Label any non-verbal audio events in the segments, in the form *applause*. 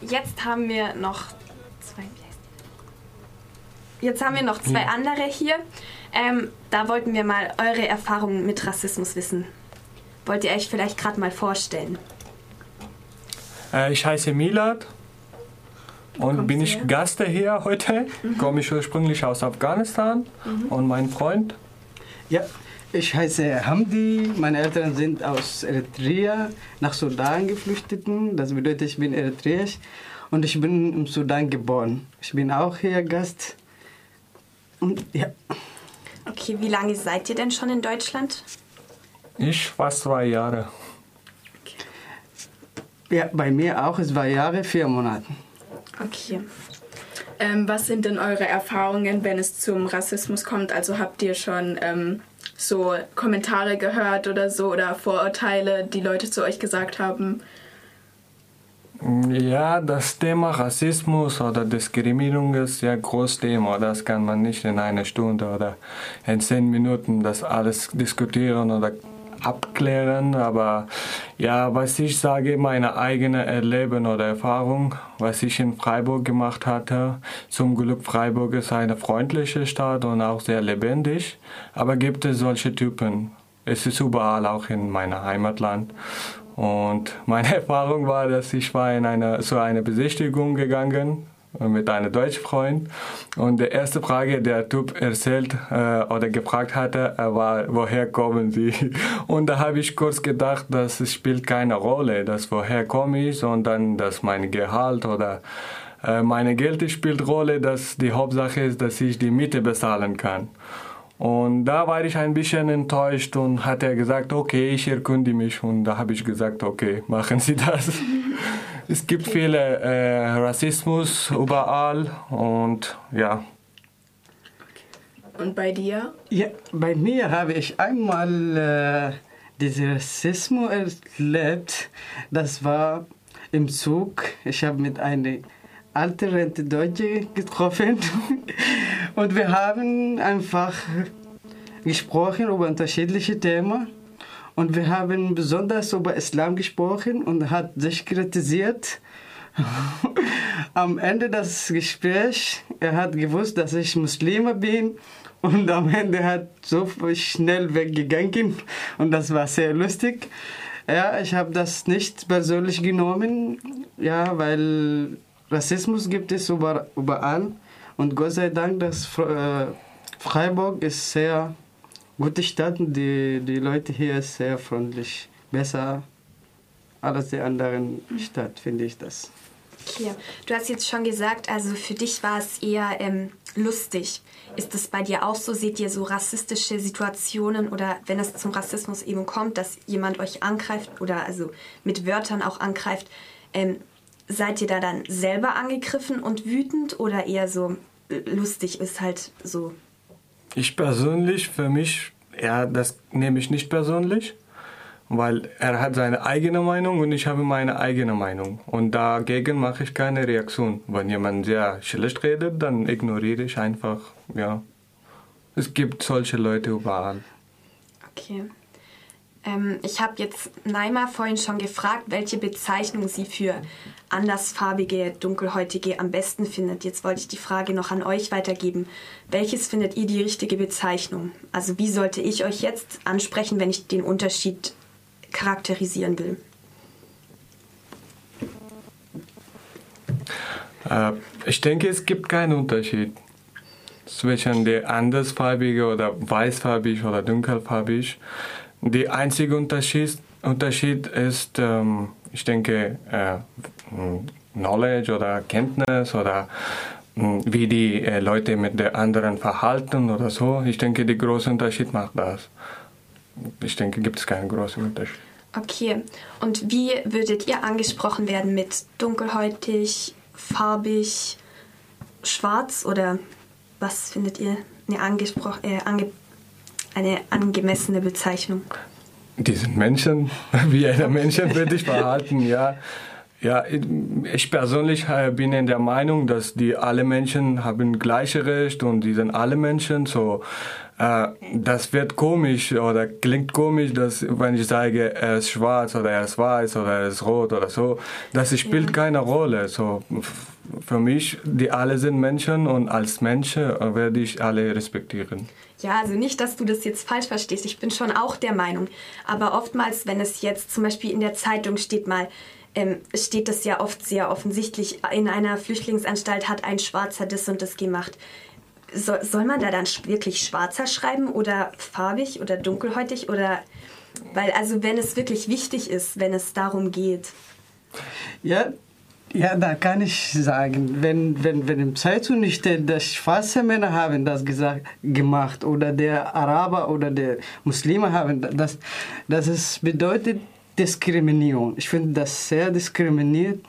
jetzt haben wir noch zwei. Jetzt haben wir noch zwei andere hier. Ähm, da wollten wir mal eure Erfahrungen mit Rassismus wissen. Wollt ihr euch vielleicht gerade mal vorstellen? Äh, ich heiße Milad und bin ich Gast hier heute. Mhm. Komme ich ursprünglich aus Afghanistan mhm. und mein Freund. Ja, ich heiße Hamdi. Meine Eltern sind aus Eritrea nach Sudan geflüchtet. Das bedeutet, ich bin eritreisch und ich bin im Sudan geboren. Ich bin auch hier Gast. Und ja. Okay, wie lange seid ihr denn schon in Deutschland? Ich fast zwei Jahre. Okay. Ja, bei mir auch zwei Jahre, vier Monate. Okay. Ähm, was sind denn eure Erfahrungen, wenn es zum Rassismus kommt? Also habt ihr schon ähm, so Kommentare gehört oder so oder Vorurteile, die Leute zu euch gesagt haben? Ja, das Thema Rassismus oder Diskriminierung ist ja großes Thema. Das kann man nicht in einer Stunde oder in zehn Minuten das alles diskutieren oder abklären. Aber ja, was ich sage, meine eigene Erleben oder Erfahrung, was ich in Freiburg gemacht hatte. Zum Glück Freiburg ist eine freundliche Stadt und auch sehr lebendig. Aber gibt es solche Typen? Es ist überall, auch in meinem Heimatland. Und meine *laughs* Erfahrung war, dass ich war in eine, zu einer Besichtigung gegangen mit einem Deutschfreund und die erste Frage, der Typ erzählt äh, oder gefragt hatte, äh, war, woher kommen Sie? *laughs* Und da habe ich kurz gedacht, das spielt keine Rolle, dass woher komme ich, sondern dass mein Gehalt oder äh, meine Geld spielt Rolle, dass die Hauptsache ist, dass ich die Miete bezahlen kann. Und da war ich ein bisschen enttäuscht und hat er gesagt, okay, ich erkunde mich. Und da habe ich gesagt, okay, *laughs* machen Sie das. *laughs* es gibt viele äh, Rassismus überall und ja. Und bei dir? Ja, bei mir habe ich einmal äh, diesen Rassismus erlebt. Das war im Zug. Ich habe mit einer alte Rente Deutsche getroffen *laughs* und wir haben einfach gesprochen über unterschiedliche Themen und wir haben besonders über Islam gesprochen und hat sich kritisiert. *laughs* am Ende des Gesprächs, er hat gewusst, dass ich Muslime bin und am Ende hat so schnell weggegangen und das war sehr lustig. Ja, ich habe das nicht persönlich genommen, ja, weil Rassismus gibt es überall. Und Gott sei Dank, dass äh, Freiburg ist sehr gute Stadt. Die, die Leute hier sind sehr freundlich. Besser als die anderen Stadt, finde ich das. Okay, du hast jetzt schon gesagt, also für dich war es eher ähm, lustig. Ist das bei dir auch so? Seht ihr so rassistische Situationen oder wenn es zum Rassismus eben kommt, dass jemand euch angreift oder also mit Wörtern auch angreift, ähm, seid ihr da dann selber angegriffen und wütend oder eher so lustig ist halt so? Ich persönlich, für mich, ja, das nehme ich nicht persönlich, weil er hat seine eigene Meinung und ich habe meine eigene Meinung. Und dagegen mache ich keine Reaktion. Wenn jemand sehr schlecht redet, dann ignoriere ich einfach, ja. Es gibt solche Leute überall. Okay. Ähm, ich habe jetzt Naima vorhin schon gefragt, welche Bezeichnung sie für andersfarbige, dunkelhäutige am besten findet. Jetzt wollte ich die Frage noch an euch weitergeben. Welches findet ihr die richtige Bezeichnung? Also wie sollte ich euch jetzt ansprechen, wenn ich den Unterschied charakterisieren will? Äh, ich denke, es gibt keinen Unterschied zwischen der andersfarbige oder weißfarbig oder dunkelfarbig. Der einzige Unterschied, Unterschied ist, ähm, ich denke, äh, Knowledge oder Kenntnis oder wie die äh, Leute mit den anderen verhalten oder so. Ich denke, der große Unterschied macht das. Ich denke, gibt es keinen großen Unterschied. Okay, und wie würdet ihr angesprochen werden mit dunkelhäutig, farbig, schwarz oder was findet ihr eine angesprochen, äh, ange eine angemessene Bezeichnung? Die sind Menschen, *laughs* wie jeder Mensch wird sich verhalten, ja. Ja, ich persönlich äh, bin in der Meinung, dass die alle Menschen haben gleiche Recht und die sind alle Menschen. So, äh, das wird komisch oder klingt komisch, dass wenn ich sage, er ist schwarz oder er ist weiß oder er ist rot oder so, das spielt ja. keine Rolle. So, für mich, die alle sind Menschen und als Mensch äh, werde ich alle respektieren. Ja, also nicht, dass du das jetzt falsch verstehst. Ich bin schon auch der Meinung. Aber oftmals, wenn es jetzt zum Beispiel in der Zeitung steht mal, ähm, steht das ja oft sehr offensichtlich, in einer Flüchtlingsanstalt hat ein Schwarzer das und das gemacht. So, soll man da dann wirklich schwarzer schreiben oder farbig oder dunkelhäutig oder weil also wenn es wirklich wichtig ist, wenn es darum geht. Ja, ja, da kann ich sagen, wenn, wenn, wenn im Zeitung steht, dass schwarze Männer haben das gesagt, gemacht oder der Araber oder der Muslime haben das, das ist, bedeutet Diskriminierung. Ich finde das sehr diskriminiert.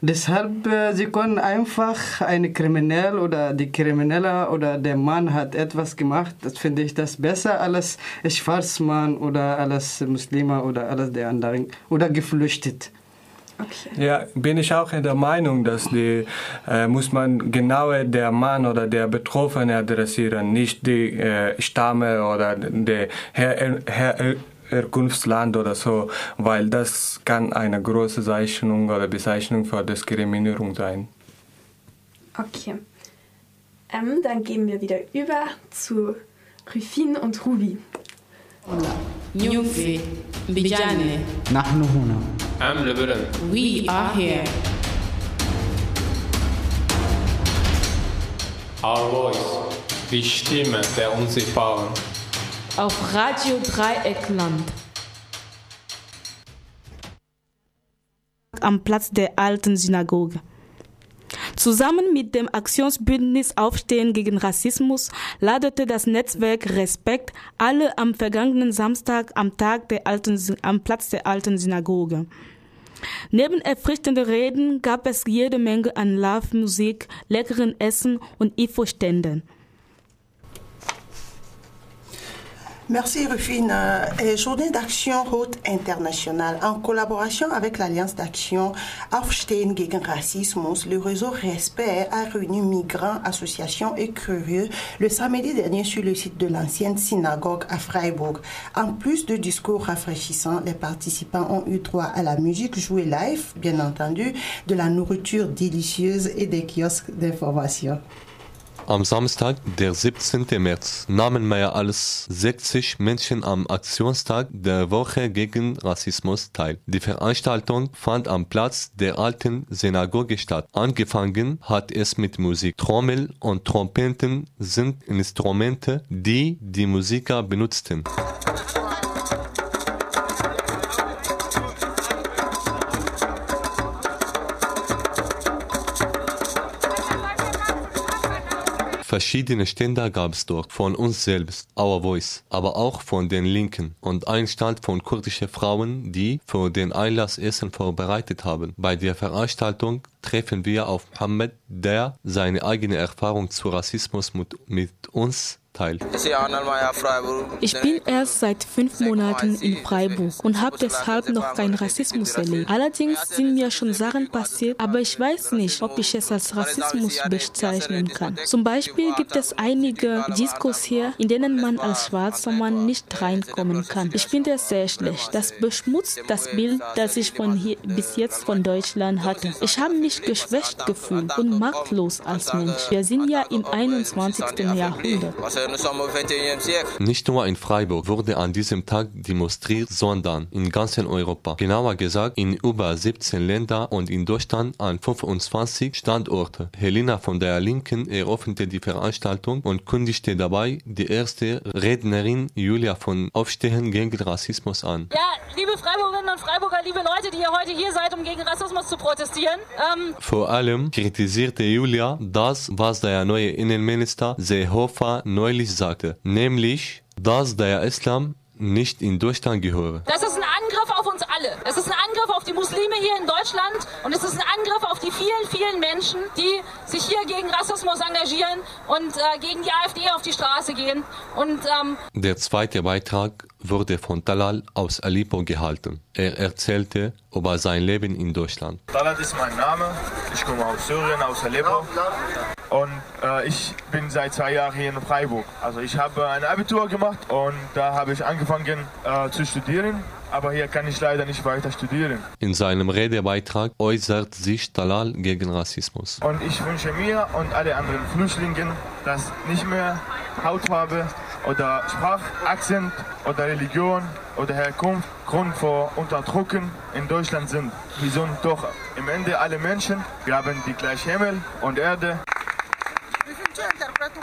Deshalb, äh, sie können einfach eine Kriminelle oder die Kriminelle oder der Mann hat etwas gemacht. Das finde ich das besser als Schwarzmann oder als Muslime oder alles der anderen oder geflüchtet. Okay. Ja, bin ich auch in der Meinung, dass die äh, muss man genau der Mann oder der Betroffene adressieren, nicht die äh, Stamme oder der Her Her Herkunftsland oder so, weil das kann eine große Zeichnung oder Bezeichnung für Diskriminierung sein. Okay. Ähm, dann gehen wir wieder über zu Rufin und Ruby. Nyumfi, Bijane, نحن هنا. أم لبنان. we are here. Our voice, die Stimme der Unsichtbaren. Auf Radio Dreieckland. Am Platz der alten Synagoge. Zusammen mit dem Aktionsbündnis Aufstehen gegen Rassismus ladete das Netzwerk Respekt alle am vergangenen Samstag am Tag der alten, am Platz der alten Synagoge. Neben erfrischenden Reden gab es jede Menge an Live-Musik, leckeren Essen und Info-Ständen. Merci Rufine. Et journée d'action haute internationale en collaboration avec l'Alliance d'action Aufstehen gegen Rassismus, le réseau Respect a réuni migrants, associations et curieux le samedi dernier sur le site de l'ancienne synagogue à Freiburg. En plus de discours rafraîchissants, les participants ont eu droit à la musique jouée live, bien entendu, de la nourriture délicieuse et des kiosques d'information. Am Samstag, der 17. März, nahmen mehr als 60 Menschen am Aktionstag der Woche gegen Rassismus teil. Die Veranstaltung fand am Platz der alten Synagoge statt. Angefangen hat es mit Musik. Trommel und Trompeten sind Instrumente, die die Musiker benutzten. Verschiedene Ständer gab es dort, von uns selbst, Our Voice, aber auch von den Linken und ein Stand von kurdischen Frauen, die für den Einlass Essen vorbereitet haben. Bei der Veranstaltung treffen wir auf Mohammed, der seine eigene Erfahrung zu Rassismus mit, mit uns teilt. Ich bin erst seit fünf Monaten in Freiburg und habe deshalb noch keinen Rassismus erlebt. Allerdings sind mir schon Sachen passiert, aber ich weiß nicht, ob ich es als Rassismus bezeichnen kann. Zum Beispiel gibt es einige Diskos hier, in denen man als schwarzer Mann nicht reinkommen kann. Ich finde es sehr schlecht. Das beschmutzt das Bild, das ich von hier bis jetzt von Deutschland hatte. Ich habe mich geschwächt gefühlt und machtlos als Mensch. Wir sind ja im 21. Jahrhundert. Nicht nur in Freiburg wurde an diesem Tag demonstriert, sondern in ganz Europa. Genauer gesagt in über 17 Ländern und in Deutschland an 25 Standorte. Helena von der Linken eröffnete die Veranstaltung und kündigte dabei die erste Rednerin Julia von Aufstehen gegen Rassismus an. Ja, liebe Freiburgerinnen und Freiburger, liebe Leute, die ihr heute hier seid, um gegen Rassismus zu protestieren. Ähm Vor allem kritisierte Julia das, was der neue Innenminister Seehofer neulich sagte, nämlich, dass der Islam nicht in Deutschland gehöre. Das ist ein Angriff auf uns alle. Es ist ein Angriff auf die Muslime hier in Deutschland und es ist ein Angriff auf die vielen, vielen Menschen, die sich hier gegen Rassismus engagieren und äh, gegen die AfD auf die Straße gehen. Und, ähm Der zweite Beitrag wurde von Talal aus Aleppo gehalten. Er erzählte über sein Leben in Deutschland. Talal ist mein Name. Ich komme aus Syrien, aus Aleppo. Und äh, ich bin seit zwei Jahren hier in Freiburg. Also ich habe ein Abitur gemacht und da habe ich angefangen äh, zu studieren. Aber hier kann ich leider nicht weiter studieren. In seinem Redebeitrag äußert sich Talal gegen Rassismus. Und ich wünsche mir und alle anderen Flüchtlingen, dass nicht mehr Hautfarbe oder Sprachakzent oder Religion oder Herkunft Grund für Unterdrücken in Deutschland sind. Wir sind doch im Ende alle Menschen. Wir haben die gleiche Himmel und Erde.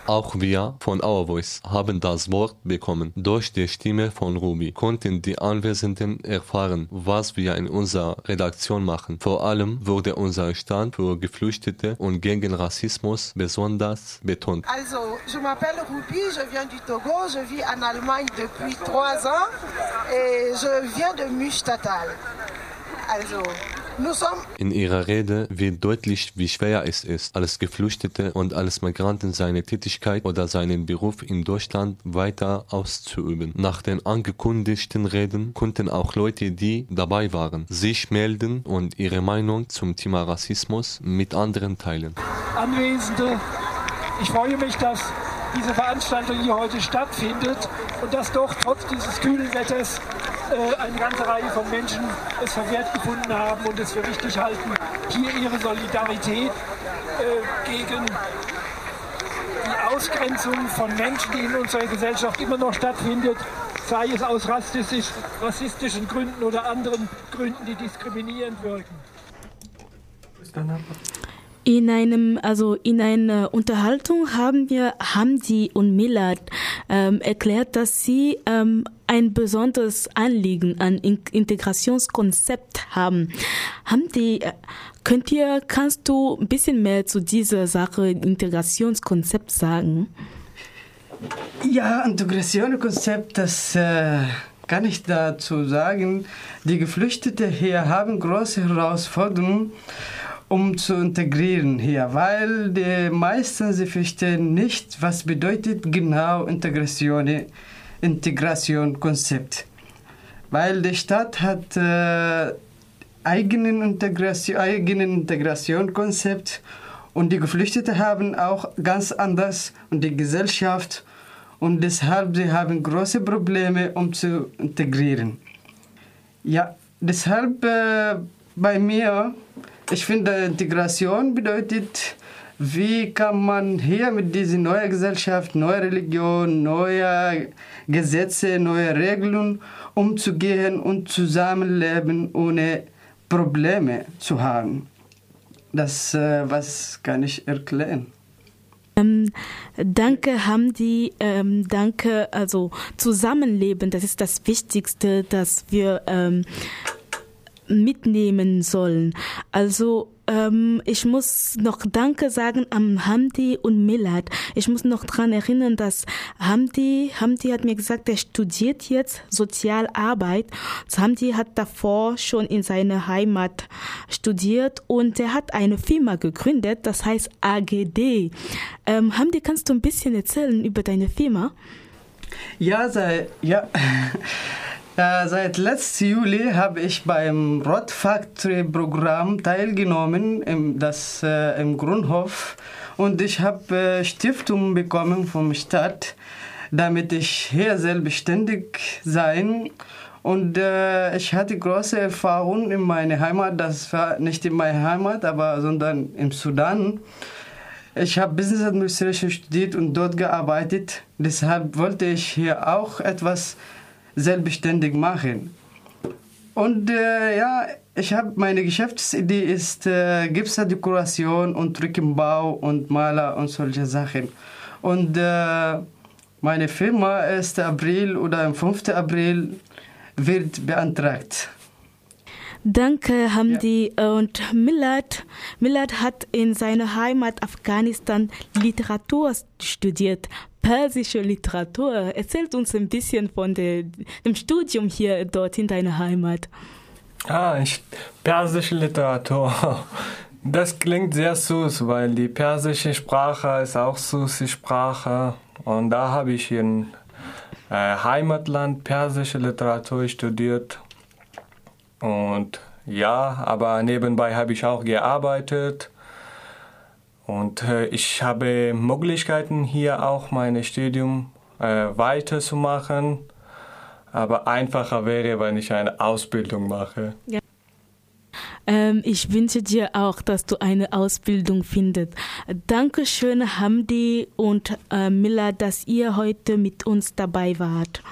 Auch wir von Our Voice haben das Wort bekommen. Durch die Stimme von Ruby konnten die Anwesenden erfahren, was wir in unserer Redaktion machen. Vor allem wurde unser Stand für Geflüchtete und gegen Rassismus besonders betont. Also, je m'appelle Ruby, je viens du Togo, je vis en Allemagne depuis trois ans et je viens de Müstatal. Also, in ihrer Rede wird deutlich, wie schwer es ist, als Geflüchtete und als Migranten seine Tätigkeit oder seinen Beruf in Deutschland weiter auszuüben. Nach den angekündigten Reden konnten auch Leute, die dabei waren, sich melden und ihre Meinung zum Thema Rassismus mit anderen teilen. Anwesende, ich freue mich, dass diese Veranstaltung hier heute stattfindet und dass doch trotz dieses kühlen Wetters eine ganze Reihe von Menschen es verwehrt gefunden haben und es für richtig halten, hier ihre Solidarität äh, gegen die Ausgrenzung von Menschen, die in unserer Gesellschaft immer noch stattfindet, sei es aus rassistisch, rassistischen Gründen oder anderen Gründen, die diskriminierend wirken. In einem, also in einer Unterhaltung haben wir Hamdi und Millard ähm, erklärt, dass sie ähm, ein besonderes Anliegen an Integrationskonzept haben. Hamdi, äh, könnt ihr, kannst du ein bisschen mehr zu dieser Sache Integrationskonzept sagen? Ja, Integrationskonzept, das äh, kann ich dazu sagen. Die Geflüchteten hier haben große Herausforderungen um zu integrieren hier, weil die meisten sie verstehen nicht, was bedeutet genau Integration, Integration Konzept. Weil die Stadt hat äh, eigenen Integration, eigenen Integration Konzept und die Geflüchteten haben auch ganz anders und die Gesellschaft und deshalb sie haben große Probleme um zu integrieren. Ja, deshalb äh, bei mir ich finde, Integration bedeutet, wie kann man hier mit dieser neuen Gesellschaft, neue Religion, neue Gesetze, neue Regeln umzugehen und zusammenleben, ohne Probleme zu haben. Das äh, was kann ich erklären. Ähm, danke, Hamdi. Ähm, danke, also Zusammenleben, das ist das Wichtigste, dass wir ähm, mitnehmen sollen. Also ähm, ich muss noch Danke sagen an Hamdi und Milad. Ich muss noch daran erinnern, dass Hamdi, Hamdi hat mir gesagt, er studiert jetzt Sozialarbeit. Hamdi hat davor schon in seiner Heimat studiert und er hat eine Firma gegründet, das heißt AGD. Ähm, Hamdi, kannst du ein bisschen erzählen über deine Firma? Ja, sei, ja. Äh, seit letztem Juli habe ich beim Rot Factory Programm teilgenommen, im, das, äh, im Grundhof. Und ich habe äh, Stiftung bekommen vom Stadt, damit ich hier selbstständig sein und äh, ich hatte große Erfahrung in meiner Heimat, das war nicht in meiner Heimat, aber sondern im Sudan. Ich habe Business Administration studiert und dort gearbeitet. Deshalb wollte ich hier auch etwas selbstständig machen. Und äh, ja, ich habe meine Geschäftsidee ist äh, Gipsdekoration und Rückenbau und Maler und solche Sachen. Und äh, meine Firma 1. April oder am 5. April wird beantragt. Danke, Hamdi. Ja. Und Millard, Millard hat in seiner Heimat Afghanistan Literatur studiert persische Literatur. Erzählt uns ein bisschen von der, dem Studium hier dort in deiner Heimat. Ah, ich, persische Literatur. Das klingt sehr süß, weil die persische Sprache ist auch süße Sprache. Und da habe ich in äh, Heimatland persische Literatur studiert. Und ja, aber nebenbei habe ich auch gearbeitet. Und äh, ich habe Möglichkeiten hier auch mein Studium äh, weiterzumachen. Aber einfacher wäre, wenn ich eine Ausbildung mache. Ja. Ähm, ich wünsche dir auch, dass du eine Ausbildung findest. Dankeschön, Hamdi und äh, Miller, dass ihr heute mit uns dabei wart.